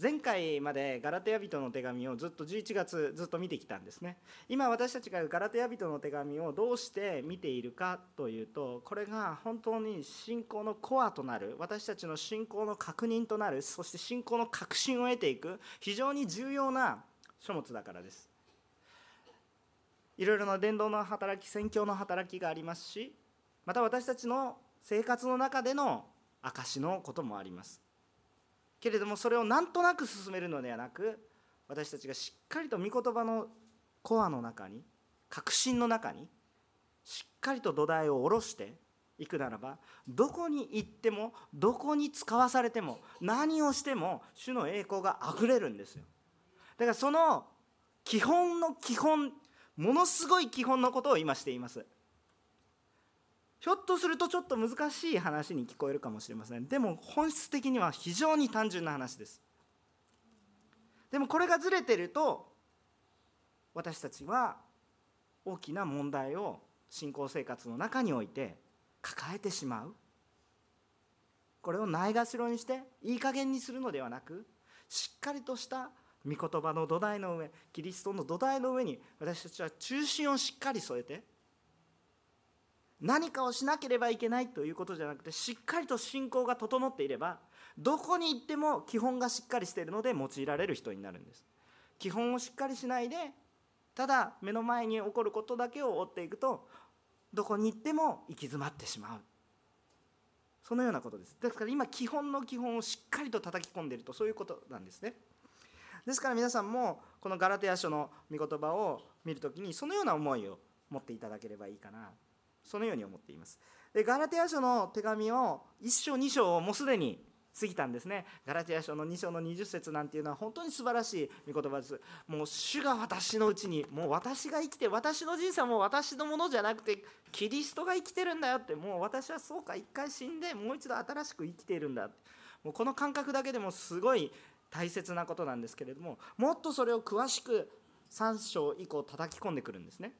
前回までガラテヤ人の手紙をずっと11月ずっと見てきたんですね。今私たちがガラテヤ人の手紙をどうして見ているかというとこれが本当に信仰のコアとなる私たちの信仰の確認となるそして信仰の確信を得ていく非常に重要な書物だからです。いろいろな伝道の働き宣教の働きがありますしまた私たちの生活の中での証しのこともあります。けれどもそれをなんとなく進めるのではなく私たちがしっかりと御言葉のコアの中に確信の中にしっかりと土台を下ろしていくならばどこに行ってもどこに使わされても何をしても主の栄光があふれるんですよ。だからその基本の基本ものすごい基本のことを今しています。ひょっとするとちょっと難しい話に聞こえるかもしれません。でも本質的には非常に単純な話です。でもこれがずれてると私たちは大きな問題を信仰生活の中において抱えてしまう。これをないがしろにしていい加減にするのではなくしっかりとした御言葉の土台の上キリストの土台の上に私たちは中心をしっかり添えて何かをしなければいけないということじゃなくてしっかりと信仰が整っていればどこに行っても基本がしっかりしているので用いられる人になるんです。基本をしっかりしないでただ目の前に起こることだけを追っていくとどこに行っても行き詰まってしまう。そのようなことです。ですから今基本の基本をしっかりと叩き込んでいるとそういうことなんですね。ですから皆さんもこのガラテヤ書の御言葉を見るときにそのような思いを持っていただければいいかな。そのように思っています。でガラテヤ書の手紙を1章2章をもうすでに過ぎたんですね。ガラテヤ書の2章の20節なんていうのは本当に素晴らしい御言葉です。もう主が私のうちにもう私が生きて私の人生はもう私のものじゃなくてキリストが生きてるんだよってもう私はそうか一回死んでもう一度新しく生きているんだって。もうこの感覚だけでもすごい大切なことなんですけれどももっとそれを詳しく3章以降叩き込んでくるんですね。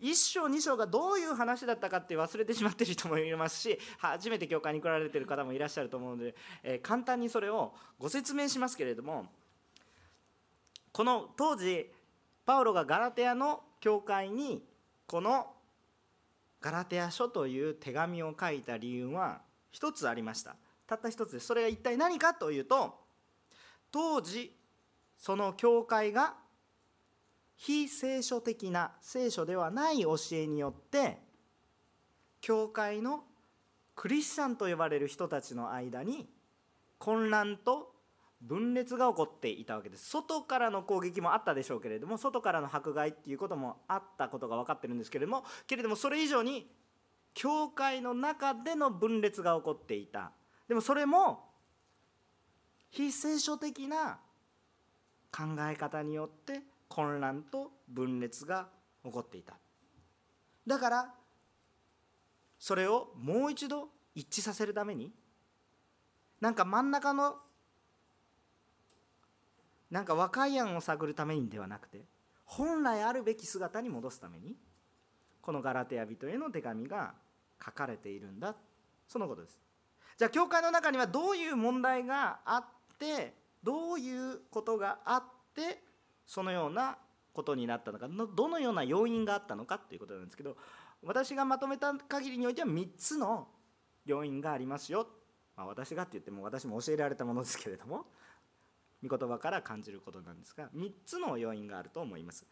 1章2章がどういう話だったかって忘れてしまってる人もいますし初めて教会に来られてる方もいらっしゃると思うので、えー、簡単にそれをご説明しますけれどもこの当時パウロがガラテヤの教会にこのガラテヤ書という手紙を書いた理由は一つありました。たった一つです。それが一体何かというと当時その教会が非聖書的な聖書ではない教えによって教会のクリスチャンと呼ばれる人たちの間に混乱と分裂が起こっていたわけです。外からの攻撃もあったでしょうけれども外からの迫害っていうこともあったことが分かってるんですけれどもけれどもそれ以上に教会の中での分裂が起こっていた。でもそれも非聖書的な考え方によって混乱と分裂が起こっていた。だからそれをもう一度一致させるためになんか真ん中のなんか和解案を探るためにではなくて本来あるべき姿に戻すためにこのガラテヤ人への手紙が書かれているんだ。そのことです。じゃあ教会の中にはどういう問題があってどういうことがあってそのようなことになったのかどのような要因があったのかということなんですけど私がまとめた限りにおいては3つの要因がありますよ、まあ、私がって言っても私も教えられたものですけれども御言葉から感じることなんですが3つの要因があると思います。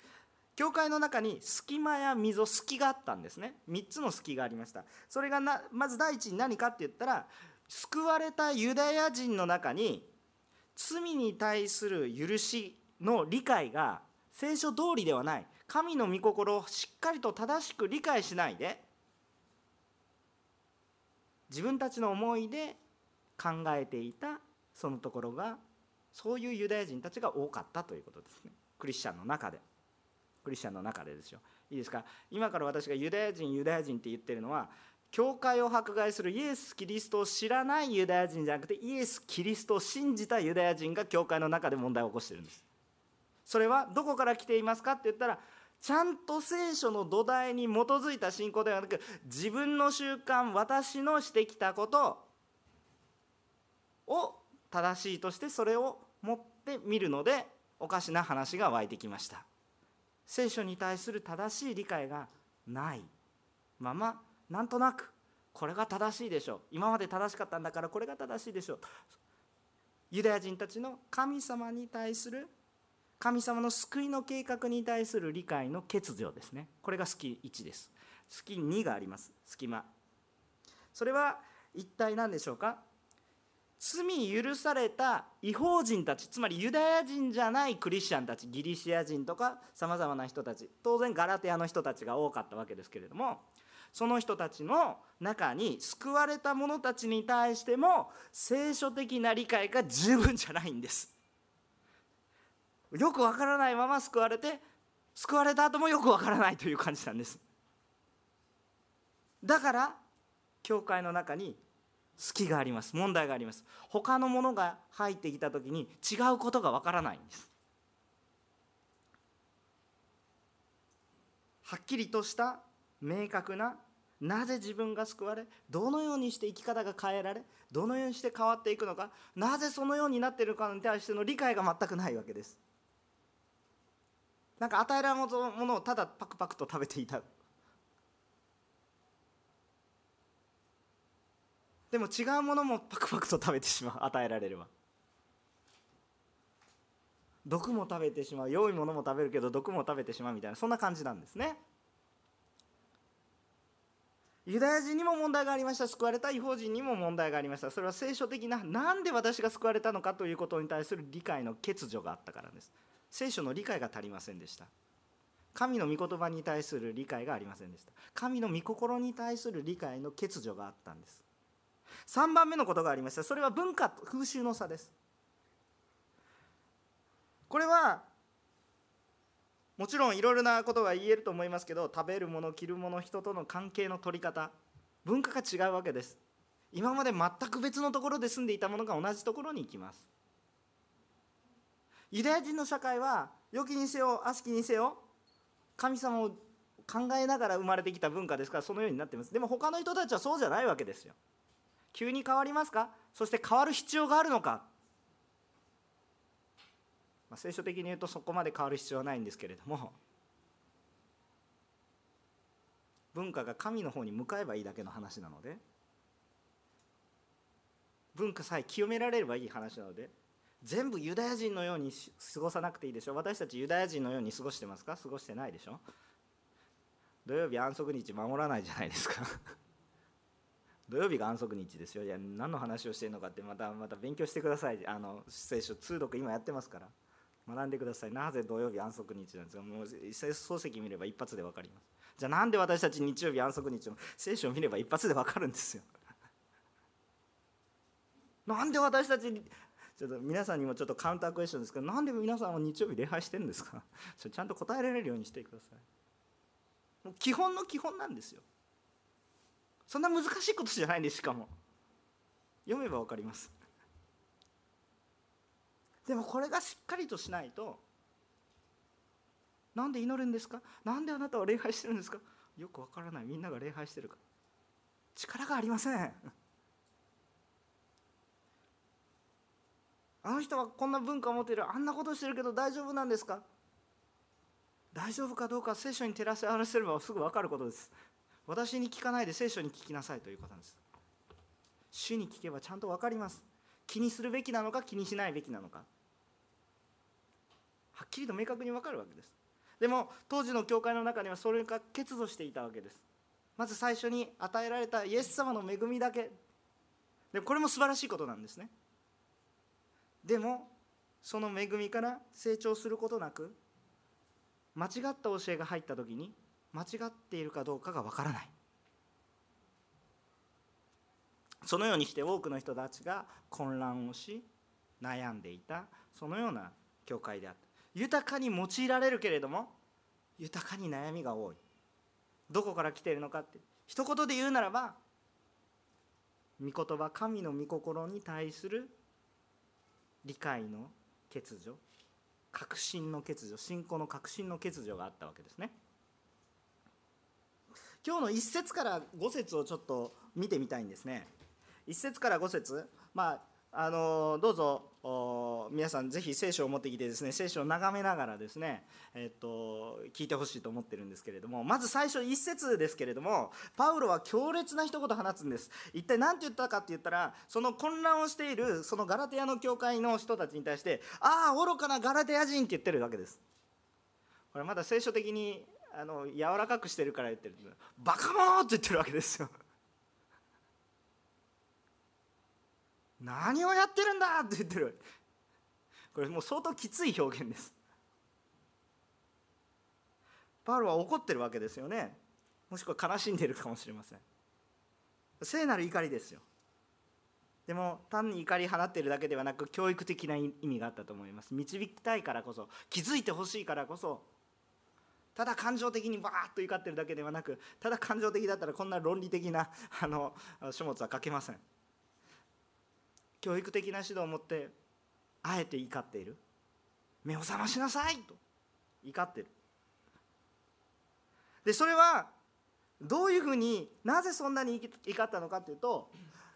教会の中に隙間や溝隙があったんですね。3つの隙がありました。それがなまず第一に何かって言ったら救われたユダヤ人の中に罪に対する許しの理解が聖書通りではない。神の御心をしっかりと正しく理解しないで自分たちの思いで考えていたそのところがそういうユダヤ人たちが多かったということですね。クリスチャンの中で。クリスチャンの中でですよ。いいですか？今から私がユダヤ人ユダヤ人って言ってるのは教会を迫害するイエス・キリストを知らないユダヤ人じゃなくてイエス・キリストを信じたユダヤ人が教会の中で問題を起こしてるんです。それはどこから来ていますかって言ったらちゃんと聖書の土台に基づいた信仰ではなく自分の習慣私のしてきたことを正しいとしてそれを持って見るのでおかしな話が湧いてきました。聖書に対する正しい理解がないままなんとなくこれが正しいでしょう。今まで正しかったんだからこれが正しいでしょう。ユダヤ人たちの神様に対する神様の救いの計画に対する理解の欠如ですね。これが月1です。月2があります。隙間。それは一体何でしょうか？罪許された違法人たちつまりユダヤ人じゃないクリスチャンたちギリシア人とかさまざまな人たち当然ガラテアの人たちが多かったわけですけれどもその人たちの中に救われた者たちに対しても聖書的な理解が十分じゃないんです。よくわからないまま救われて救われた後もよくわからないという感じなんです。だから教会の中に隙があります。問題があります。他のものが入ってきた時に違うことがわからないんです。はっきりとした明確ななぜ自分が救われどのようにして生き方が変えられどのようにして変わっていくのかなぜそのようになっているかに対しての理解が全くないわけです。なんか与えられたものをただパクパクと食べていた。でも違うものもパクパクと食べてしまう。与えられれば。毒も食べてしまう。良いものも食べるけど毒も食べてしまうみたいな。そんな感じなんですね。ユダヤ人にも問題がありました。救われた違法人にも問題がありました。それは聖書的な何で私が救われたのかということに対する理解の欠如があったからです。聖書の理解が足りませんでした。神の御言葉に対する理解がありませんでした。神の御心に対する理解の欠如があったんです。3番目のことがありました。それは文化と風習の差です。これはもちろんいろいろなことが言えると思いますけど食べるもの着るもの人との関係の取り方文化が違うわけです。今まで全く別のところで住んでいたものが同じところに行きます。ユダヤ人の社会は良きにせよ悪しきにせよ神様を考えながら生まれてきた文化ですからそのようになっています。でも他の人たちはそうじゃないわけですよ。急に変わりますか？そして変わる必要があるのか？まあ、聖書的に言うとそこまで変わる必要はないんですけれども文化が神の方に向かえばいいだけの話なので文化さえ清められればいい話なので全部ユダヤ人のように過ごさなくていいでしょ？私たちユダヤ人のように過ごしてますか？過ごしてないでしょ？土曜日安息日守らないじゃないですか。土曜日が安息日ですよ。いや何の話をしてるのかってまたまた勉強してください。あの聖書通読今やってますから。学んでください。なぜ土曜日安息日なんですか？もう漱石見れば一発で分かります。じゃあなんで私たち日曜日安息日の聖書を見れば一発で分かるんですよ。なんで私たちちょっと皆さんにもちょっとカウンタークエスチョンですけどなんで皆さんは日曜日礼拝してるんですか？ちゃんと答えられるようにしてください。もう基本の基本なんですよ。そんな難しいことじゃないんですしかも。読めば分かります。でもこれがしっかりとしないとなんで祈るんですか？なんであなたは礼拝してるんですか？よくわからない。みんなが礼拝してるか力がありません。あの人はこんな文化を持っている。あんなことしてるけど大丈夫なんですか？大丈夫かどうか聖書に照らし合わせればすぐ分かることです。私に聞かないで聖書に聞きなさいということなんです。主に聞けばちゃんと分かります。気にするべきなのか気にしないべきなのか。はっきりと明確に分かるわけです。でも当時の教会の中にはそれが欠如していたわけです。まず最初に与えられたイエス様の恵みだけ。でこれも素晴らしいことなんですね。でもその恵みから成長することなく間違った教えが入った時に間違っているかどうかがわからない。そのようにして多くの人たちが混乱をし悩んでいたそのような教会であった。豊かに用いられるけれども豊かに悩みが多い。どこから来ているのかって一言で言うならば御言葉神の御心に対する理解の欠如確信の欠如信仰の確信の欠如があったわけですね。今日の一節から五節をちょっと見てみたいんですね。1節から5節まああのどうぞ皆さんぜひ聖書を持ってきてですね聖書を眺めながらですね、えっと、聞いてほしいと思ってるんですけれどもまず最初一節ですけれどもパウロは強烈な一言放つんです。一体何て言ったかって言ったらその混乱をしているそのガラテヤの教会の人たちに対して「ああ愚かなガラテヤ人」って言ってるわけです。これまだ聖書的にあの柔らかくしてるから言ってるバカ者って言ってるわけですよ。何をやってるんだ？って言ってる。これもう相当きつい表現です。パウロは怒ってるわけですよね。もしくは悲しんでいるかもしれません。聖なる怒りですよ。でも単に怒り放っているだけではなく教育的な意味があったと思います。導きたいからこそ気づいてほしいからこそただ感情的にバーッと怒ってるだけではなくただ感情的だったらこんな論理的なあの書物は書けません。教育的な指導を持ってあえて怒っている。目を覚ましなさい。と怒ってる。でそれはどういうふうになぜそんなに怒ったのかというと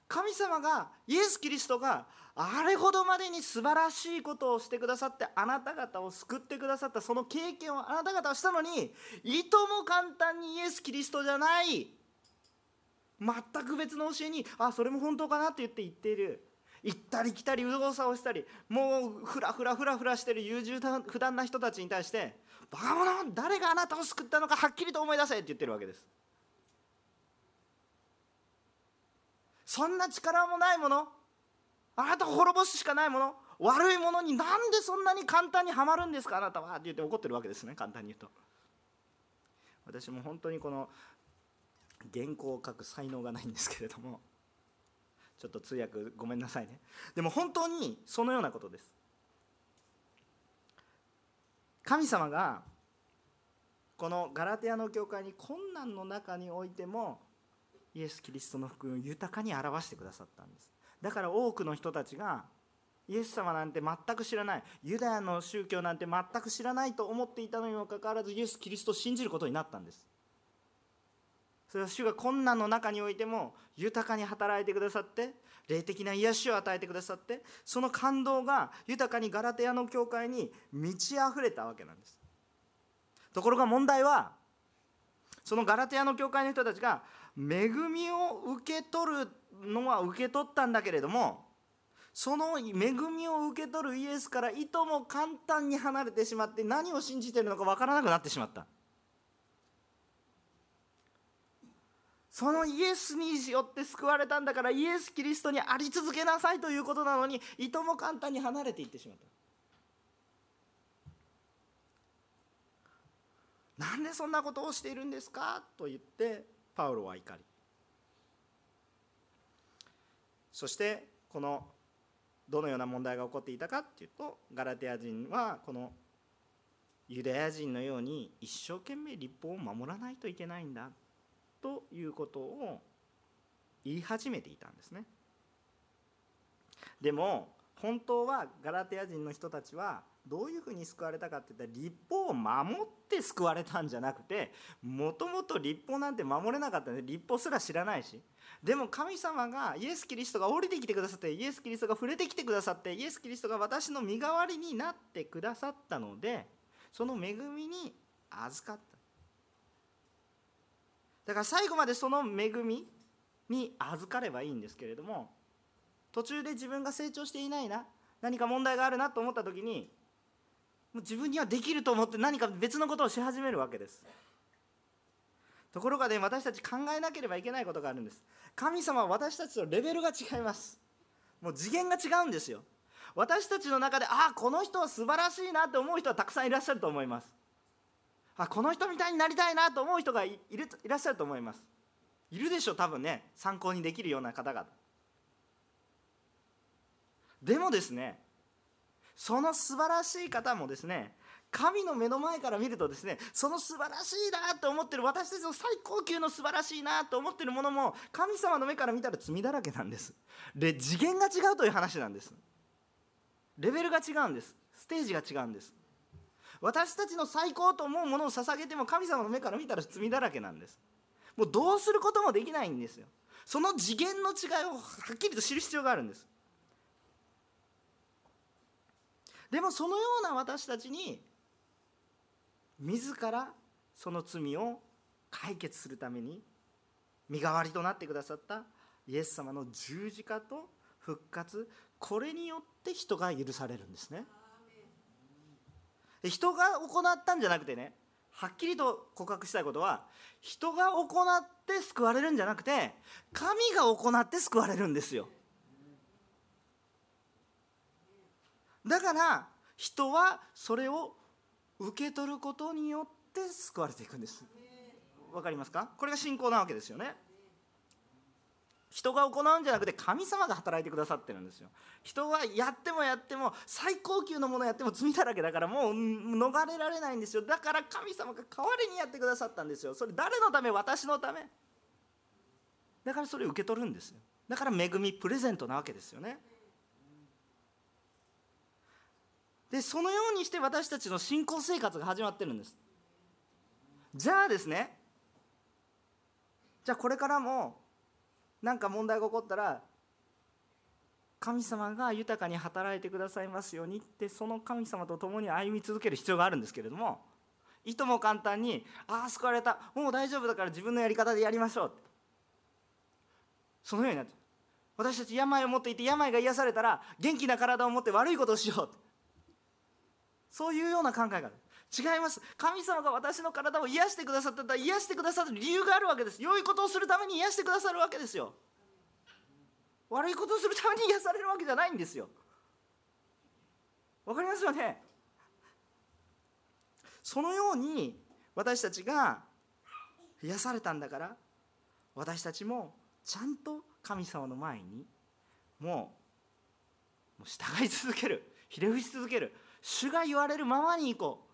神様がイエス・キリストがあれほどまでに素晴らしいことをしてくださってあなた方を救ってくださったその経験をあなた方はしたのにいとも簡単にイエス・キリストじゃない。全く別の教えにあそれも本当かなって言って言っている。行ったり来たり右往左往したりもうふらふらふらふらしてる優柔不断な人たちに対して「バカ者誰があなたを救ったのかはっきりと思い出せ」って言ってるわけです。そんな力もないものあなたを滅ぼすしかないもの悪いものになんでそんなに簡単にはまるんですかあなたはって言って怒ってるわけですね簡単に言うと。私も本当にこの原稿を書く才能がないんですけれどもちょっと通訳ごめんなさいね。でも本当にそのようなことです。神様がこのガラテヤの教会に困難の中においてもイエス・キリストの福音を豊かに表してくださったんです。だから多くの人たちがイエス様なんて全く知らない。ユダヤの宗教なんて全く知らないと思っていたのにもかかわらずイエス・キリストを信じることになったんです。それは主が困難の中においても豊かに働いてくださって霊的な癒しを与えてくださってその感動が豊かにガラテヤの教会に満ち溢れたわけなんです。ところが問題はそのガラテヤの教会の人たちが恵みを受け取るのは受け取ったんだけれどもその恵みを受け取るイエスからいとも簡単に離れてしまって何を信じているのか分からなくなってしまった。そのイエスによって救われたんだからイエス・キリストにあり続けなさいということなのにいとも簡単に離れていってしまった。なんでそんなことをしているんですかと言ってパウロは怒り。そしてこのどのような問題が起こっていたかっていうとガラテヤ人はこのユダヤ人のように一生懸命立法を守らないといけないんだ。ということを言い始めていたんですね。でも本当はガラテヤ人の人たちはどういうふうに救われたかって言ったら立法を守って救われたんじゃなくてもともと立法なんて守れなかったんで立法すら知らないし。でも神様がイエス・キリストが降りてきてくださってイエス・キリストが触れてきてくださってイエス・キリストが私の身代わりになってくださったのでその恵みに預かった。だから最後までその恵みに預かればいいんですけれども途中で自分が成長していないな何か問題があるなと思った時にもう自分にはできると思って何か別のことをし始めるわけです。ところがね私たち考えなければいけないことがあるんです。神様は私たちとレベルが違います。もう次元が違うんですよ。私たちの中でああこの人は素晴らしいなって思う人はたくさんいらっしゃると思います。あこの人みたいになりたいなと思う人がいるいらっしゃると思います。いるでしょう多分ね。参考にできるような方々でもですねその素晴らしい方もですね神の目の前から見るとですねその素晴らしいなと思ってる私たちの最高級の素晴らしいなと思ってるものも神様の目から見たら罪だらけなんです。で次元が違うという話なんです。レベルが違うんです。ステージが違うんです。私たちの最高と思うものを捧げても神様の目から見たら罪だらけなんです。もうどうすることもできないんですよ。その次元の違いをはっきりと知る必要があるんです。でもそのような私たちに自らその罪を解決するために身代わりとなってくださったイエス様の十字架と復活これによって人が許されるんですね。人が行ったんじゃなくてねはっきりと告白したいことは人が行って救われるんじゃなくて神が行って救われるんですよ。だから人はそれを受け取ることによって救われていくんです。わかりますか？これが信仰なわけですよね。人が行うんじゃなくて神様が働いてくださってるんですよ。人はやってもやっても最高級のものやっても罪だらけだからもう逃れられないんですよ。だから神様が代わりにやってくださったんですよ。それ誰のため？私のため。だからそれを受け取るんですよ。だから恵みプレゼントなわけですよね。でそのようにして私たちの信仰生活が始まってるんです。じゃあですね。じゃあこれからも何か問題が起こったら神様が豊かに働いてくださいますようにってその神様と共に歩み続ける必要があるんですけれどもいとも簡単に「ああ救われたもう大丈夫だから自分のやり方でやりましょう」って。そのようになって私たち病を持っていて病が癒されたら元気な体を持って悪いことをしようそういうような考えがある。違います。神様が私の体を癒してくださったら癒してくださる理由があるわけです。良いことをするために癒してくださるわけですよ。悪いことをするために癒されるわけじゃないんですよ。わかりますよね？そのように私たちが癒されたんだから私たちもちゃんと神様の前にもう従い続ける。ひれ伏し続ける。主が言われるままに行こう。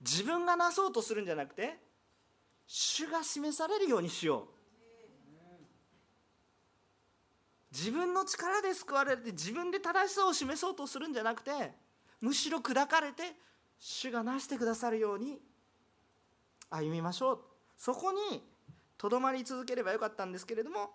自分がなそうとするんじゃなくて主が示されるようにしよう。自分の力で救われて自分で正しさを示そうとするんじゃなくてむしろ砕かれて主がなしてくださるように歩みましょう。そこにとどまり続ければよかったんですけれども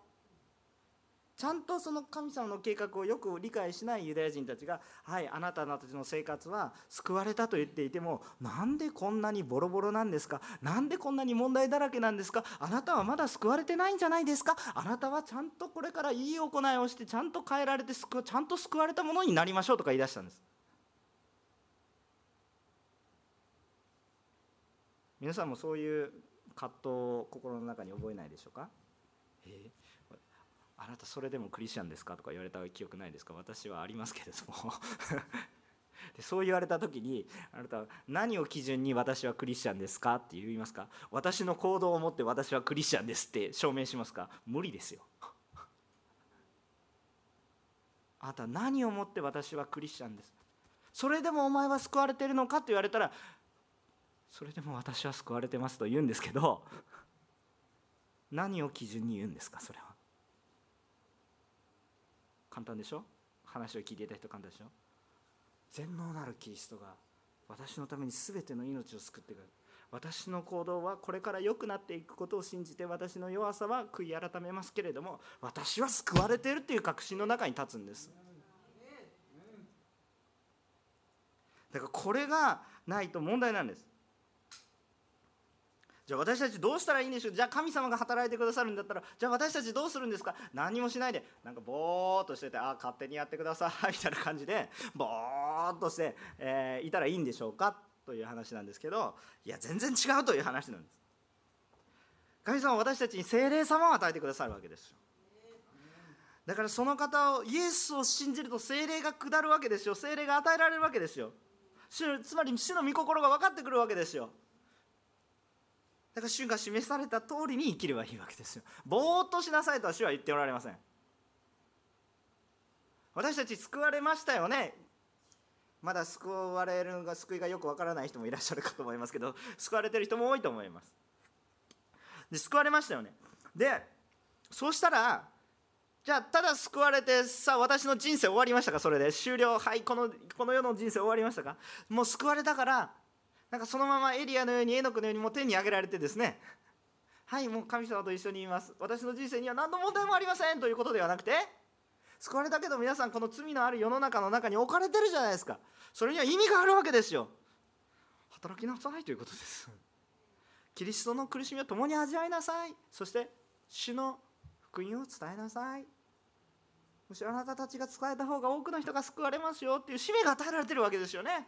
ちゃんとその神様の計画をよく理解しないユダヤ人たちが「はいあなたたちの生活は救われた」と言っていてもなんでこんなにボロボロなんですか？なんでこんなに問題だらけなんですか？あなたはまだ救われてないんじゃないですか？あなたはちゃんとこれからいい行いをしてちゃんと変えられてちゃんと救われたものになりましょうとか言い出したんです。皆さんもそういう葛藤を心の中に覚えないでしょうか、えー。あなたそれでもクリスチャンですか?」とか言われた記憶ないですか？私はありますけれども。でそう言われた時にあなたは何を基準に私はクリスチャンですか？って言いますか私の行動を持って私はクリスチャンですって証明しますか？無理ですよ。あなた何をもって私はクリスチャンですそれでもお前は救われてるのか？って言われたらそれでも私は救われてますと言うんですけど何を基準に言うんですか？それは。簡単でしょ？話を聞いていた人簡単でしょ？全能なるキリストが私のために全ての命を救ってくる。私の行動はこれから良くなっていくことを信じて私の弱さは悔い改めますけれども私は救われているという確信の中に立つんです。だからこれがないと問題なんです。じゃあ私たちどうしたらいいんでしょう？じゃあ神様が働いてくださるんだったらじゃあ私たちどうするんですか？何もしないでなんかぼーっとしててあ勝手にやってください みたいな感じでぼーっとして、えー、いたらいいんでしょうか？という話なんですけどいや全然違うという話なんです。神様は私たちに精霊様を与えてくださるわけですよ。だからその方をイエスを信じると精霊が下るわけですよ。精霊が与えられるわけですよ。つまり主の御心が分かってくるわけですよ。だから主が示された通りに生きればいいわけですよ。ぼーっとしなさいとは主は言っておられません。私たち救われましたよね。まだ救われるが救いがよくわからない人もいらっしゃるかと思いますけど救われてる人も多いと思います。で救われましたよね。でそうしたらじゃあただ救われてさあ私の人生終わりましたか？それで。終了。はいこのこの世の人生終わりましたか？もう救われたからなんかそのままエリアのようにエノクのようにもう天に上げられてですね。はいもう神様と一緒にいます。私の人生には何の問題もありませんということではなくて救われたけど皆さんこの罪のある世の中の中に置かれてるじゃないですか。それには意味があるわけですよ。働きなさいということです。キリストの苦しみを共に味わいなさい。そして主の福音を伝えなさい。むしろあなたたちが伝えた方が多くの人が救われますよっていう使命が与えられてるわけですよね。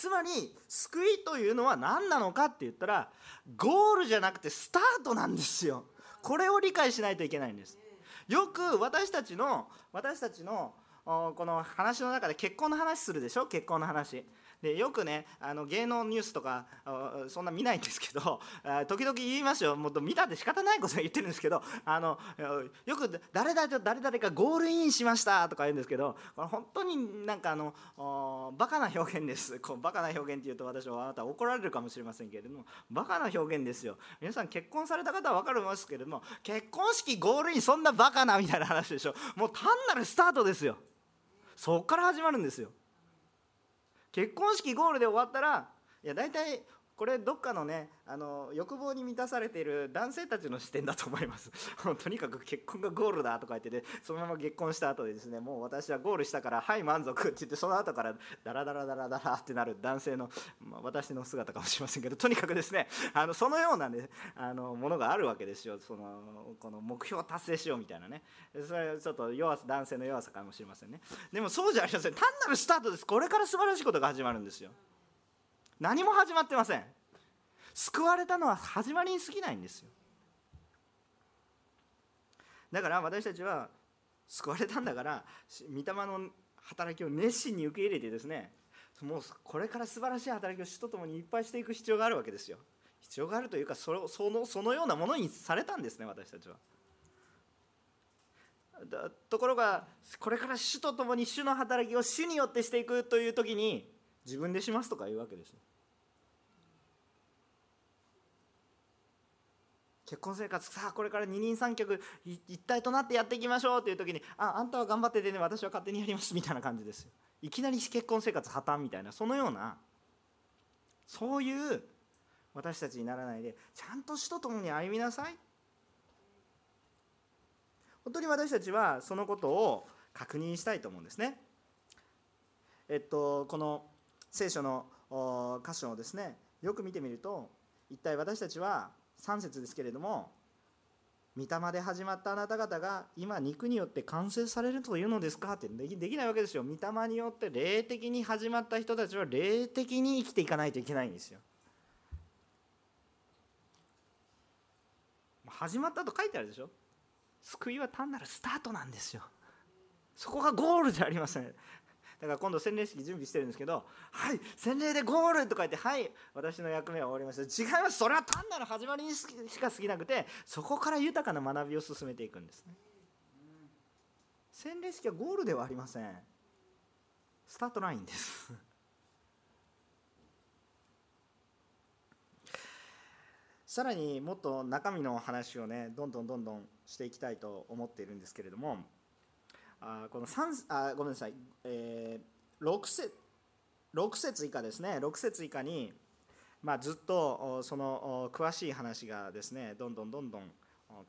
つまり救いというのは何なのかって言ったらゴールじゃなくてスタートなんですよ。これを理解しないといけないんです。よく私たちの私たちのこの話の中で結婚の話するでしょ？結婚の話。でよくねあの芸能ニュースとかそんな見ないんですけど時々言いますよ。もっと見たって仕方ないこと言ってるんですけどあのよく誰々と誰々がゴールインしましたとか言うんですけどこれ本当になんかあのバカな表現です。こうバカな表現っていうと私はあなた怒られるかもしれませんけれどもバカな表現ですよ。皆さん結婚された方は分かりますけれども結婚式ゴールインそんなバカなみたいな話でしょ。もう単なるスタートですよ。そこから始まるんですよ。結婚式ゴールで終わったらいや大体これどっかのねあの欲望に満たされている男性たちの視点だと思います。とにかく結婚がゴールだとか言っててそのまま結婚した後でですねもう私はゴールしたからはい満足って言ってその後からダラダラダラダラってなる男性の、まあ、私の姿かもしれませんけどとにかくですねあのそのようなねあのものがあるわけですよ。そのこの目標を達成しようみたいなね。それはちょっと弱さ男性の弱さかもしれませんね。でもそうじゃありません。単なるスタートです。これから素晴らしいことが始まるんですよ。何も始まってません。救われたのは始まりに過ぎないんですよ。だから私たちは救われたんだから御霊の働きを熱心に受け入れてですねもうこれから素晴らしい働きを主と共にいっぱいしていく必要があるわけですよ。必要があるというかそそのそのようなものにされたんですね私たちは。ところがこれから主と共に主の働きを主によってしていくという時に自分でしますとか言うわけです結婚生活さあこれから二人三脚一体となってやっていきましょうという時にああんたは頑張っててね私は勝手にやりますみたいな感じですよ。いきなり結婚生活破綻みたいなそのようなそういう私たちにならないでちゃんと死と共に歩みなさい。本当に私たちはそのことを確認したいと思うんですね。えっとこの聖書の箇所をですねよく見てみると一体私たちは3節ですけれども御霊で始まったあなた方が今肉によって完成されるというのですかってできできないわけですよ。御霊によって霊的に始まった人たちは霊的に生きていかないといけないんですよ。始まったと書いてあるでしょ。救いは単なるスタートなんですよ。そこがゴールじゃありません。だから今度洗礼式準備してるんですけど「はい洗礼でゴール!」とか言って「はい私の役目は終わりました」違います。それは単なる始まりにしか過ぎなくてそこから豊かな学びを進めていくんですね。洗礼式はゴールではありません。スタートラインです。さらにもっと中身の話をねどんどんどんどんしていきたいと思っているんですけれどもあこの3あごめんなさい、えー、6, 節6節以下ですね。6節以下に、まあ、ずっとその詳しい話がですねどんどんどんどん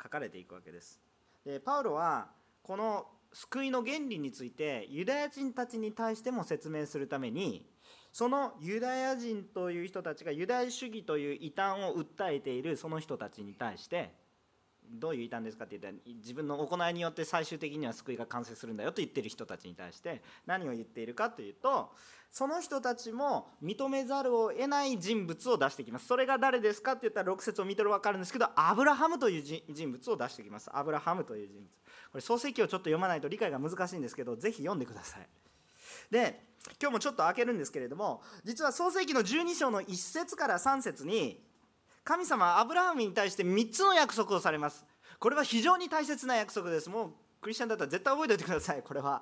書かれていくわけです。でパウロはこの救いの原理についてユダヤ人たちに対しても説明するためにそのユダヤ人という人たちがユダヤ主義という異端を訴えているその人たちに対してどういう異端ですかって言ったら自分の行いによって最終的には救いが完成するんだよと言ってる人たちに対して何を言っているかというとその人たちも認めざるを得ない人物を出してきます。それが誰ですかって言ったら6節を見てる分かるんですけどアブラハムという人物を出してきます。アブラハムという人物。これ創世記をちょっと読まないと理解が難しいんですけどぜひ読んでください。で今日もちょっと開けるんですけれども実は創世記の12章の1節から3節に神様はアブラハムに対して3つの約束をされます。これは非常に大切な約束です。もうクリスチャンだったら絶対覚えておいてください。これは。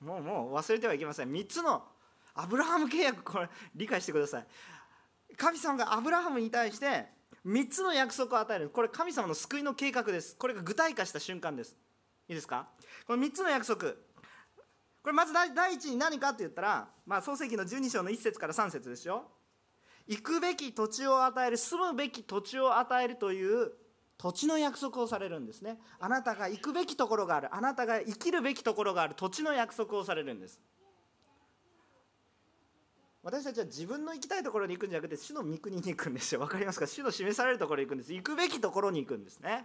もうもう忘れてはいけません。3つのアブラハム契約。これ理解してください。神様がアブラハムに対して3つの約束を与える。これ神様の救いの計画です。これが具体化した瞬間です。いいですか？この3つの約束。これまず第一に何かって言ったら、まあ、創世記の12章の1節から3節ですよ。行くべき土地を与える住むべき土地を与えるという土地の約束をされるんですね。あなたが行くべきところがある。あなたが生きるべきところがある。土地の約束をされるんです。私たちは自分の行きたいところに行くんじゃなくて主の御国に行くんですよ。分かりますか？主の示されるところに行くんです。行くべきところに行くんですね。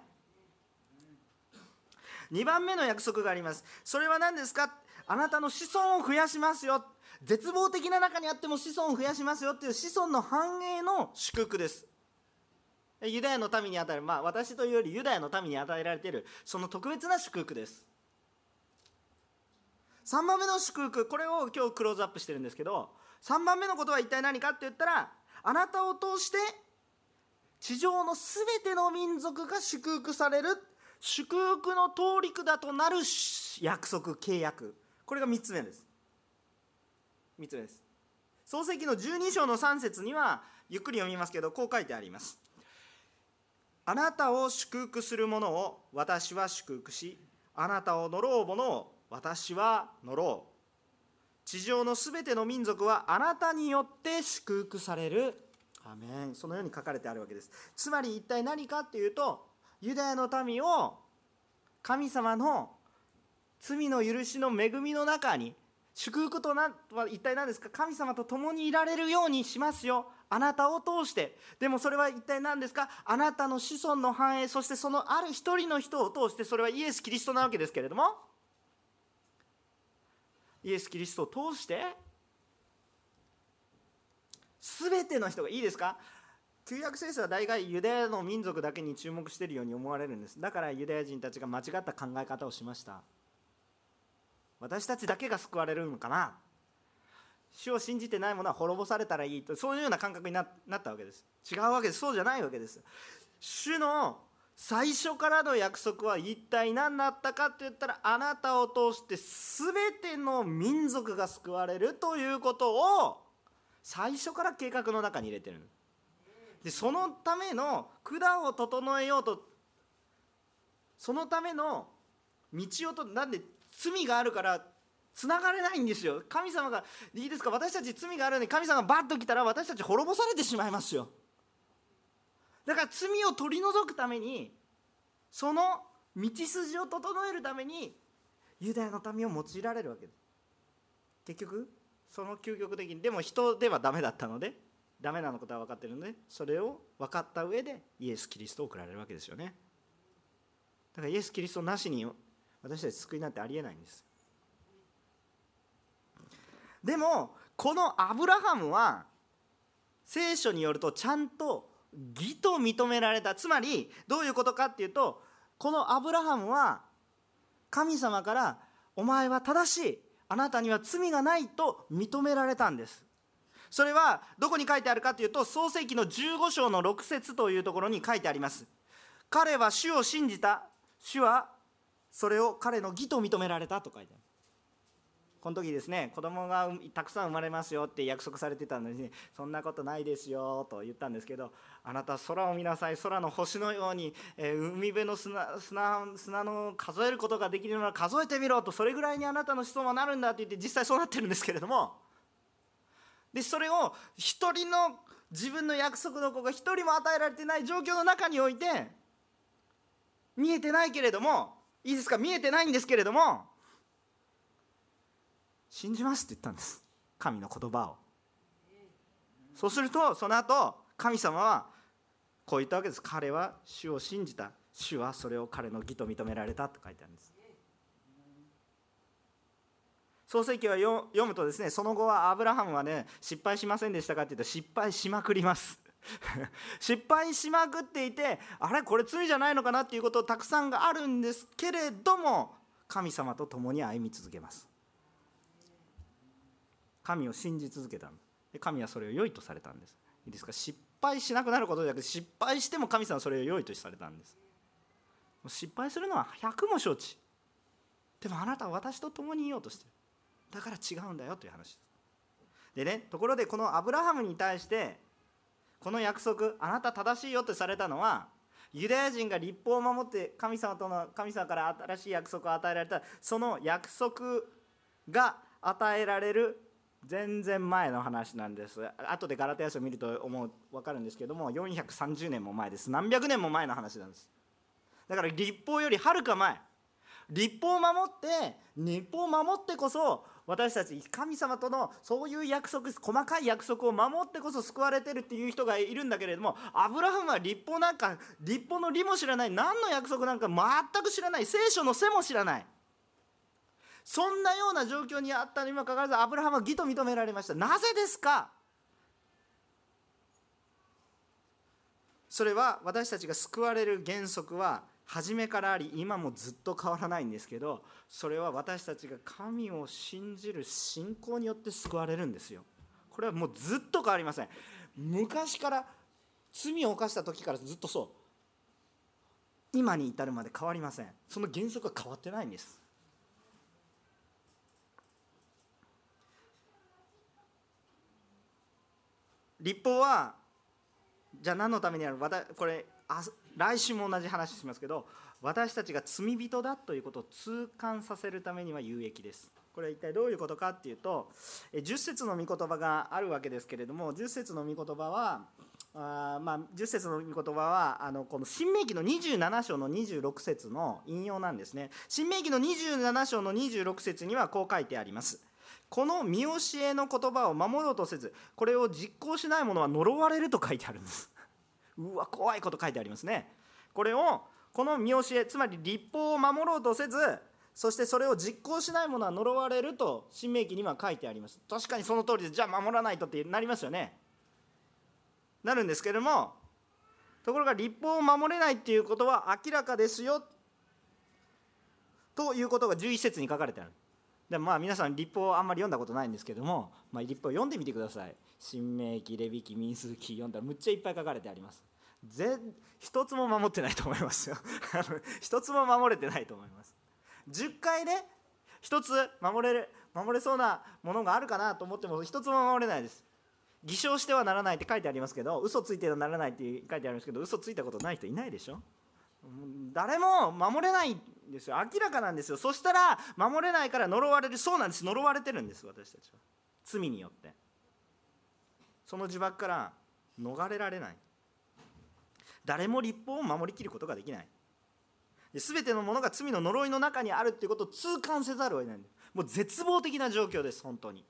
2番目の約束があります。それは何ですか？あなたの子孫を増やしますよ。絶望的な中にあっても子孫を増やしますよっていう子孫の繁栄の祝福です。ユダヤの民に与えるまあ私というよりユダヤの民に与えられているその特別な祝福です。3番目の祝福これを今日クローズアップしてるんですけど3番目のことは一体何かって言ったらあなたを通して地上の全ての民族が祝福される祝福の通り管となる約束契約。これが3つ目です。3つ目です。創世記の12章の3節にはゆっくり読みますけどこう書いてあります。あなたを祝福する者を私は祝福しあなたを呪う者を私は呪う。地上のすべての民族はあなたによって祝福される。アメン。そのように書かれてあるわけです。つまり一体何かっていうとユダヤの民を神様の罪の許しの恵みの中に祝福とは一体何ですか？神様と共にいられるようにしますよ。あなたを通して。でもそれは一体何ですか？あなたの子孫の繁栄そしてそのある一人の人を通してそれはイエス・キリストなわけですけれども。イエス・キリストを通して全ての人がいいですか？旧約聖書は大概ユダヤの民族だけに注目しているように思われるんです。だからユダヤ人たちが間違った考え方をしました。私たちだけが救われるのかな？主を信じてないものは滅ぼされたらいいとそういうような感覚になったわけです。違うわけです。そうじゃないわけです。主の最初からの約束は一体何だったかって言ったらあなたを通して全ての民族が救われるということを最初から計画の中に入れてるでそのための管を整えようとそのための道をとなんで罪があるからつながれないんですよ。神様がいいですか？私たち罪があるのに神様がバッと来たら私たち滅ぼされてしまいますよ。だから罪を取り除くためにその道筋を整えるためにユダヤの民を用いられるわけ。です結局その究極的にでも人ではダメだったのでダメなのことは分かってるのでそれを分かった上でイエス・キリストを送られるわけですよね。だからイエス・キリストなしに私たち救いなんてありえないんです。でもこのアブラハムは聖書によるとちゃんと義と認められた。つまりどういうことかっていうとこのアブラハムは神様から「お前は正しい。あなたには罪がない」と認められたんです。それはどこに書いてあるかというと創世記の15章の6節というところに書いてあります。彼は主を信じた。主はそれを彼の義と認められたと書いてある。この時ですね子供がたくさん生まれますよって約束されてたのに、ね、そんなことないですよと言ったんですけどあなた空を見なさい空の星のように、えー、海辺の砂砂の数えることができるなら数えてみろとそれぐらいにあなたの子孫はなるんだって言って実際そうなってるんですけれどもでそれを一人の自分の約束の子が一人も与えられてない状況の中において見えてないけれどもいいですか？見えてないんですけれども。信じますって言ったんです。神の言葉を。そうするとその後神様はこう言ったわけです。彼は主を信じた。主はそれを彼の義と認められたと書いてあるんです。創世記は読むとですねその後はアブラハムはね失敗しませんでしたかって言うと失敗しまくります。失敗しまくっていてあれこれ罪じゃないのかなっていうことたくさんがあるんですけれども神様と共に歩み続けます。神を信じ続けたで神はそれを良いとされたんです。いいですか？失敗しなくなることじゃなくて失敗しても神様はそれを良いとされたんです。失敗するのは100も承知。でもあなたは私と共にいようとしてる。だから違うんだよという話です。でねところでこのアブラハムに対してこの約束あなた正しいよってされたのはユダヤ人が立法を守って神様との神様から新しい約束を与えられたその約束が与えられる全然前の話なんです。後でガラテヤ書を見ると思う分かるんですけども430年も前です。何百年も前の話なんです。だから立法よりはるか前。立法を守って立法を守ってこそ私たち神様とのそういう約束細かい約束を守ってこそ救われてるっていう人がいるんだけれどもアブラハムは立法なんか立法の理も知らない。何の約束なんか全く知らない。聖書の背も知らない。そんなような状況にあったにもかかわらずアブラハムは義と認められました。なぜですか？それは私たちが救われる原則は初めからあり今もずっと変わらないんですけどそれは私たちが神を信じる信仰によって救われるんですよ。これはもうずっと変わりません。昔から罪を犯した時からずっとそう。今に至るまで変わりません。その原則は変わってないんです。立法はじゃあ何のためにある？これ来週も同じ話しますけど私たちが罪人だということを痛感させるためには有益です。これは一体どういうことかっていうと10節の御言葉があるわけですけれども10節の御言葉はあまあ、10節の御言葉はあのこの新明記の27章の26節の引用なんですね。新明記の27章の26節にはこう書いてあります。この見教えの言葉を守ろうとせずこれを実行しない者は呪われると書いてあるんです。うわ怖いこと書いてありますね。これをこの見教えつまり立法を守ろうとせずそしてそれを実行しない者は呪われると新明記には書いてあります。確かにその通りでじゃあ守らないとってなりますよね。なるんですけれどもところが立法を守れないっていうことは明らかですよ。ということが11節に書かれてある。でまあ皆さん立法をあんまり読んだことないんですけれども、まあ、立法を読んでみてください。新明記レビ記民数記読んだらむっちゃいっぱい書かれてあります。ぜ一つも守ってないと思いますよ。一つも守れてないと思います。10回で一つ守れる守れそうなものがあるかなと思っても一つも守れないです。偽証してはならないって書いてありますけど嘘ついてはならないって書いてありますけど嘘ついたことない人いないでしょ。誰も守れないんですよ。明らかなんですよ。そしたら守れないから呪われるそうなんです。呪われてるんです私たちは。罪によって。その呪縛から逃れられない。誰も立法を守りきることができない。全てのものが罪の呪いの中にあるっていうことを痛感せざるを得ない。もう絶望的な状況です本当に。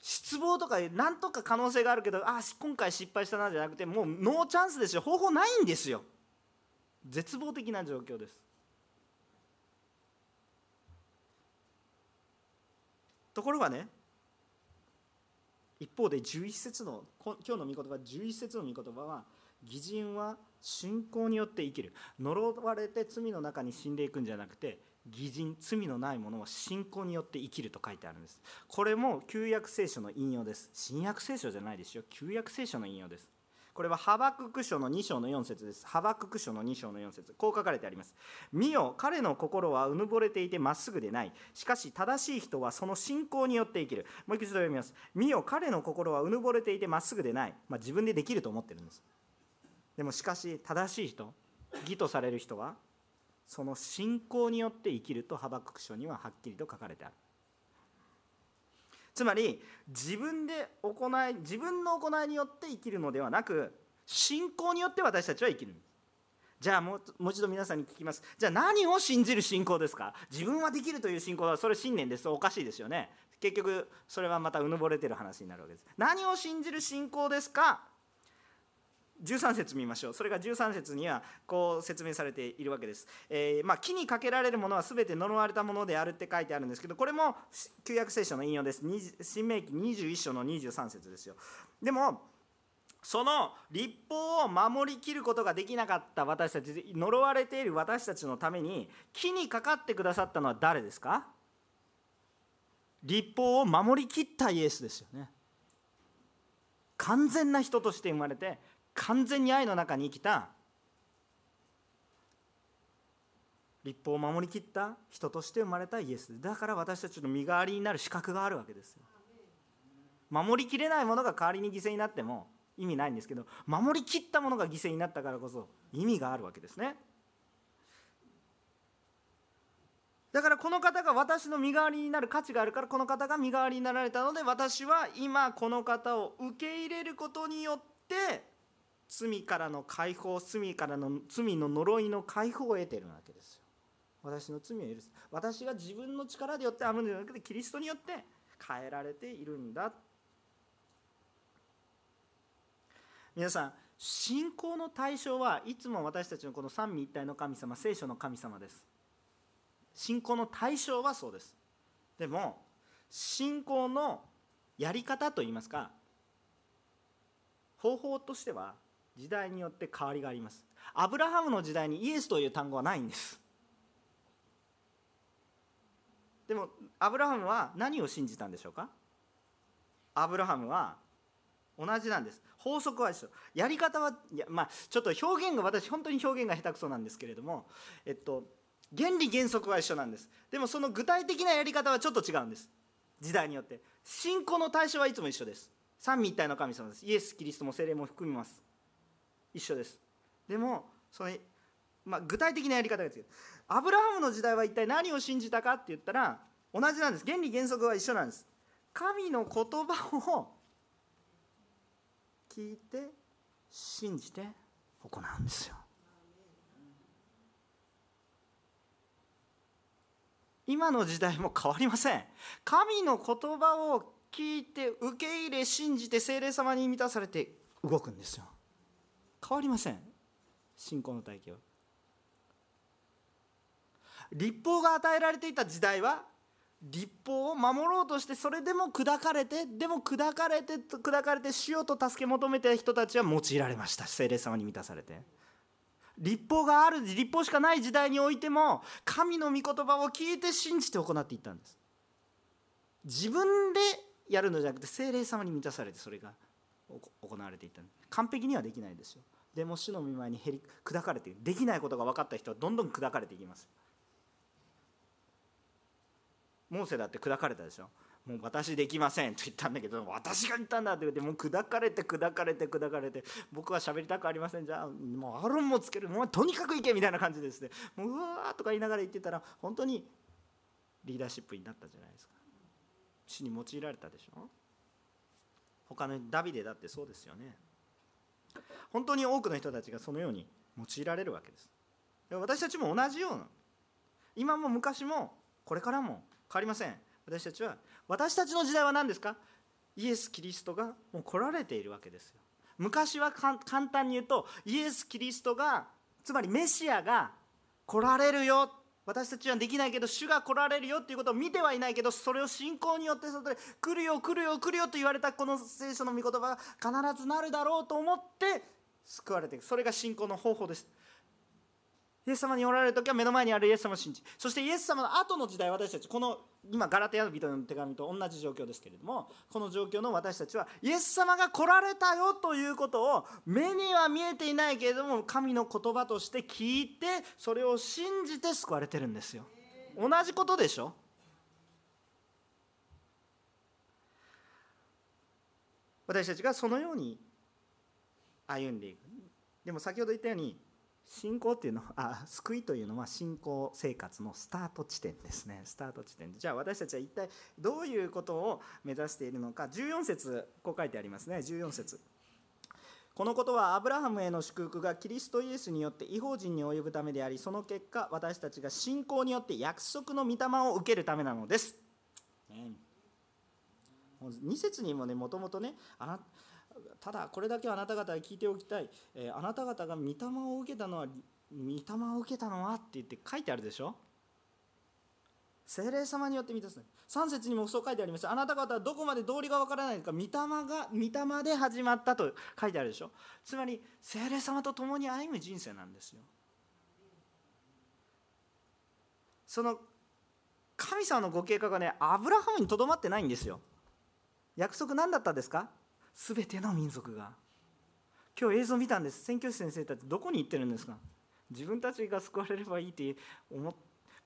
失望とか何とか可能性があるけどあ今回失敗したなじゃなくてもうノーチャンスですよ。方法ないんですよ。絶望的な状況です。ところがね一方で11節の今日の御言葉11節の御言葉は義人は信仰によって生きる。呪われて罪の中に死んでいくんじゃなくて義人罪のないものは信仰によって生きると書いてあるんです。これも旧約聖書の引用です。新約聖書じゃないですよ。旧約聖書の引用です。これはハバクク書の2章の4節です。ハバクク書の2章の4節。こう書かれてあります。見よ彼の心はうぬぼれていてまっすぐでない。しかし正しい人はその信仰によって生きる。もう一度読みます。見よ彼の心はうぬぼれていてまっすぐでない、まあ、自分でできると思ってるんです。でもしかし正しい人義とされる人はその信仰によって生きるとハバクク書にははっきりと書かれてある。つまり自分で行い自分の行いによって生きるのではなく信仰によって私たちは生きる。じゃあもうもう一度皆さんに聞きます。じゃあ何を信じる信仰ですか？自分はできるという信仰はそれ信念です。おかしいですよね。結局それはまたうぬぼれてる話になるわけです。何を信じる信仰ですか？13節見ましょう。それが13節にはこう説明されているわけです、えー、まあ、木にかけられるものは全て呪われたものであるって書いてあるんですけどこれも旧約聖書の引用です。新明記21章の23節ですよ。でもその立法を守りきることができなかった私たち呪われている私たちのために木にかかってくださったのは誰ですか？立法を守りきったイエスですよね。完全な人として生まれて完全に愛の中に生きた立法を守りきった人として生まれたイエス。だから私たちの身代わりになる資格があるわけです守りきれないものが代わりに犠牲になっても意味ないんですけど守りきったものが犠牲になったからこそ意味があるわけですね。だからこの方が私の身代わりになる価値があるからこの方が身代わりになられたので私は今この方を受け入れることによって罪からの解放罪からの罪の呪いの解放を得ているわけです。よ私の罪を許す。私が自分の力でよってあるんじゃなくてキリストによって変えられているんだ皆さん信仰の対象はいつも私たちのこの三位一体の神様聖書の神様です。信仰の対象はそうです。でも信仰のやり方といいますか方法としては時代によって変わりがあります。アブラハムの時代にイエスという単語はないんです。でもアブラハムは何を信じたんでしょうか？アブラハムは同じなんです。法則は一緒。やり方はいやまあちょっと表現が私本当に表現が下手くそなんですけれどもえっと原理原則は一緒なんです。でもその具体的なやり方はちょっと違うんです。時代によって。信仰の対象はいつも一緒です。三位一体の神様です。イエス・キリストも精霊も含みます。一緒です。でもその、まあ、具体的なやり方が違うアブラハムの時代は一体何を信じたかって言ったら同じなんです。原理原則は一緒なんです。神の言葉を聞いて信じて行うんですよ。今の時代も変わりません。神の言葉を聞いて受け入れ信じて精霊様に満たされて動くんですよ。変わりません。信仰の体系は。立法が与えられていた時代は立法を守ろうとしてそれでも砕かれてでも砕かれて砕かれて主よと助け求めた人たちは用いられました。聖霊様に満たされて。立法がある立法しかない時代においても神の御言葉を聞いて信じて行っていったんです。自分でやるのじゃなくて聖霊様に満たされてそれが行われていった完璧にはできないですよ。でも主の御前に減り砕かれている。できないことが分かった人はどんどん砕かれていきます。モーセだって砕かれたでしょ？もう私できませんと言ったんだけど私が言ったんだって言ってもう砕かれて砕かれて砕かれて僕は喋りたくありません。じゃあもうアロンもつける。もうとにかく行けみたいな感じですね。もううわーとか言いながら言ってたら本当にリーダーシップになったじゃないですか。主に用いられたでしょ？他のダビデだってそうですよね。本当に多くの人たちがそのように用いられるわけです。私たちも同じような。今も昔もこれからも変わりません。私たちは私たちの時代は何ですか？イエス・キリストがもう来られているわけですよ。昔は簡単に言うとイエス・キリストがつまりメシアが来られるよ。私たちはできないけど主が来られるよっていうことを見てはいないけどそれを信仰によって外で来るよ来るよ来るよと言われたこの聖書の御言葉が必ずなるだろうと思って救われていく。それが信仰の方法です。イエス様におられる時は目の前にあるイエス様を信じそしてイエス様の後の時代私たちこの今ガラテヤの人の手紙と同じ状況ですけれどもこの状況の私たちはイエス様が来られたよということを目には見えていないけれども神の言葉として聞いてそれを信じて救われてるんですよ。同じことでしょ？私たちがそのように歩んでいく。でも先ほど言ったように信仰っていうのはあ救いというのは信仰生活のスタート地点ですね。スタート地点で。じゃあ私たちは一体どういうことを目指しているのか。14節こう書いてありますね。14節。このことはアブラハムへの祝福がキリストイエスによって違法人に及ぶためでありその結果私たちが信仰によって約束の御霊を受けるためなのです、2節にもねもともとねあなただこれだけはあなた方は聞いておきたい、えー、あなた方が御霊を受けたのは御霊を受けたのはって言って書いてあるでしょ？精霊様によって満た。す3節にもそう書いてあります。あなた方はどこまで道理がわからないのか。御霊が御霊で始まったと書いてあるでしょ？つまり精霊様と共に歩む人生なんですよ。その神様のご計画がねアブラハムにとどまってないんですよ。約束何だったんですか？全ての民族が。今日映像見たんです。宣教師先生たちどこに行ってるんですか？自分たちが救われればいいって思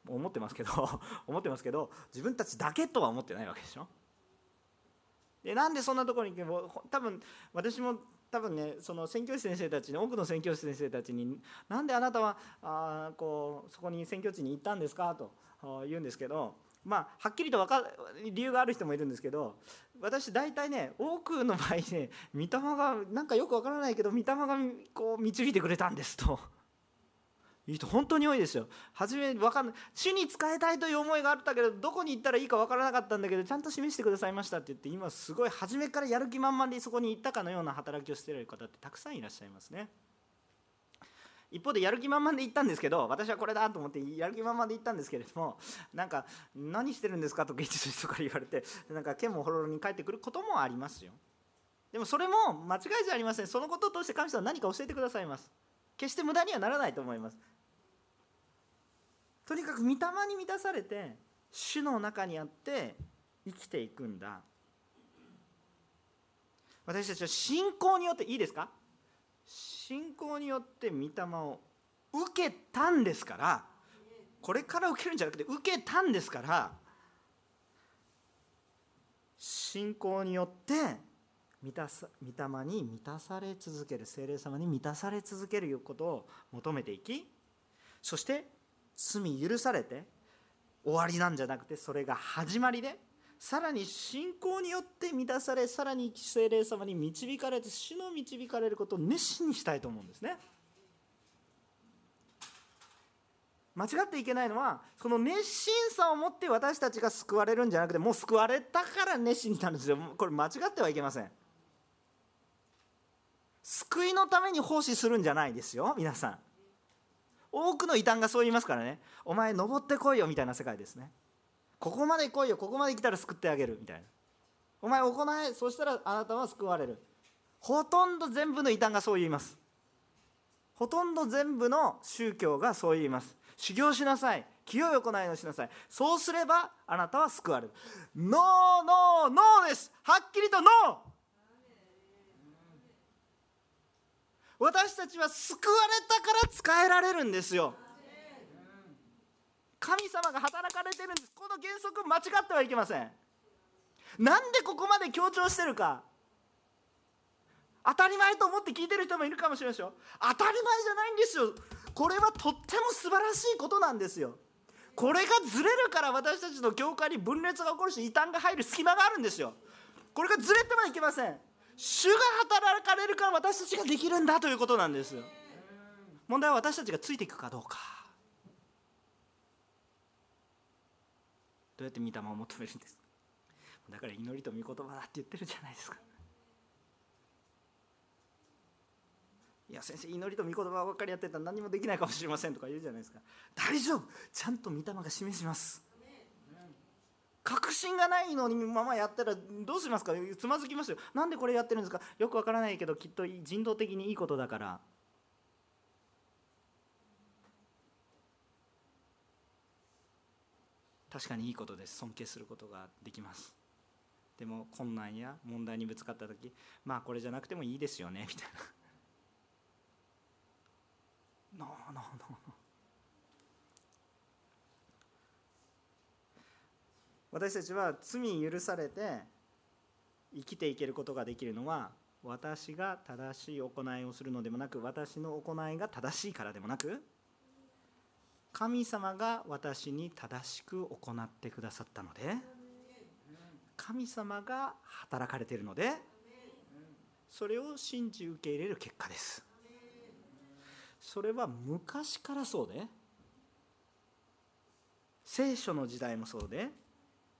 思ってますけど 思ってますけど自分たちだけとは思ってないわけでしょ？でなんでそんなところに多分私も多分ねその宣教師先生たちに多くの宣教師先生たちに「なんであなたはあこうそこに宣教地に行ったんですか?」と言うんですけどまあはっきりと分か理由がある人もいるんですけど私大体ね多くの場合ね御霊がなんかよく分からないけど御霊がこう導いてくれたんですと。いう人本当に多いですよ。初め分かんない主に使いたいという思いがあったけどどこに行ったらいいか分からなかったんだけどちゃんと示してくださいましたって言って今すごい初めからやる気満々でそこに行ったかのような働きをしている方ってたくさんいらっしゃいますね。一方でやる気満々で行ったんですけど私はこれだと思ってやる気満々で行ったんですけれどもなんか何してるんですかとか一人から言われてなんか剣もほろろに帰ってくることもありますよ。でもそれも間違いじゃありません。そのことを通して神様何か教えてくださいます。決して無駄にはならないと思います。とにかく御霊に満たされて主の中にあって生きていくんだ。私たちは信仰によっていいですか？信仰によって御霊を受けたんですからこれから受けるんじゃなくて受けたんですから信仰によって満たさ御霊に満たされ続ける精霊様に満たされ続けることを求めていきそして罪許されて終わりなんじゃなくてそれが始まりでさらに信仰によって満たされさらに聖霊様に導かれて主の導かれることを熱心にしたいと思うんですね。間違っていけないのはその熱心さを持って私たちが救われるんじゃなくてもう救われたから熱心になるんですよ。これ間違ってはいけません。救いのために奉仕するんじゃないですよ皆さん。多くの異端がそう言いますからね。お前登ってこいよみたいな世界ですね。ここまで来いよここまで来たら救ってあげるみたいな。お前行えそしたらあなたは救われる。ほとんど全部の異端がそう言います。ほとんど全部の宗教がそう言います。修行しなさい。清い行いをしなさい。そうすればあなたは救われる。ノーノーノーです。はっきりとノー。私たちは救われたから使えられるんですよ。神様が働かれてるんです。この原則間違ってはいけません。なんでここまで強調してるか。当たり前と思って聞いてる人もいるかもしれないでしょ当たり前じゃないんですよ。これはとっても素晴らしいことなんですよ。これがずれるから私たちの教会に分裂が起こるし異端が入る隙間があるんですよ。これがずれてはいけません。主が働かれるから私たちができるんだということなんですよ。問題は私たちがついていくかどうか。どうやって御霊を求めるんです？だから祈りと御言葉だって言ってるじゃないですか。いや先生祈りと御言葉ばっかりやってたら何もできないかもしれませんとか言うじゃないですか。大丈夫！ちゃんと御霊が示します。確信がないのにままやったらどうしますか？つまずきますよ。なんでこれやってるんですか？よくわからないけどきっと人道的にいいことだから。確かにいいことです。尊敬することができます。でも困難や問題にぶつかった時まあこれじゃなくてもいいですよねみたいな。ノーノーノー私たちは罪許されて生きていけることができるのは私が正しい行いをするのでもなく私の行いが正しいからでもなく神様が私に正しく行ってくださったので神様が働かれているのでそれを信じ受け入れる結果です。それは昔からそうで聖書の時代もそうで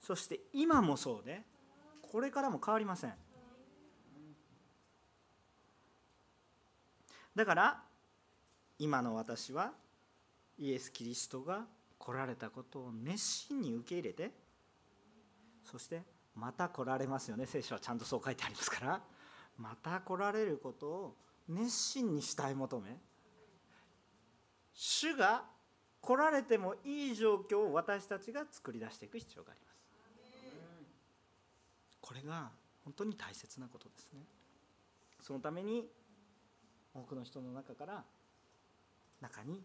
そして今もそうでこれからも変わりません。だから今の私はイエス・キリストが来られたことを熱心に受け入れてそしてまた来られますよね。聖書はちゃんとそう書いてありますから。また来られることを熱心にしたい求め主が来られてもいい状況を私たちが作り出していく必要があります。これが本当に大切なことですね。そのために多くの人の中から中に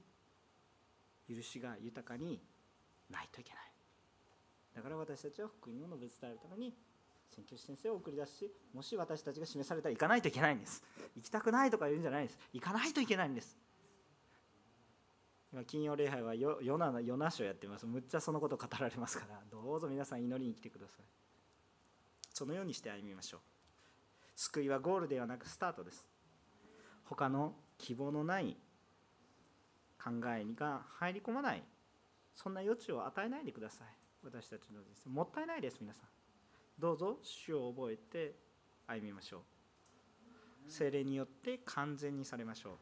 許しが豊かにないといけない。だから私たちは福音を述べ伝えるために宣教師先生を送り出しもし私たちが示されたら行かないといけないんです。行きたくないとか言うんじゃないんです。行かないといけないんです。今金曜礼拝はヨヨナヨナ書やってます。むっちゃそのこと語られますからどうぞ皆さん祈りに来てください。そのようにして歩みましょう。救いはゴールではなくスタートです。他の希望のない考えが入り込まない。そんな余地を与えないでください。私たちの人生。もったいないです皆さん。どうぞ主を覚えて歩みましょう。精霊によって完全にされましょう。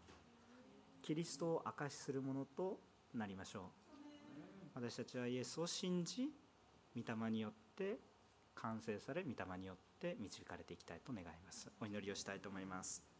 キリストを証しするものとなりましょう。私たちはイエスを信じ御霊によって完成され御霊によって導かれていきたいと願います。お祈りをしたいと思います。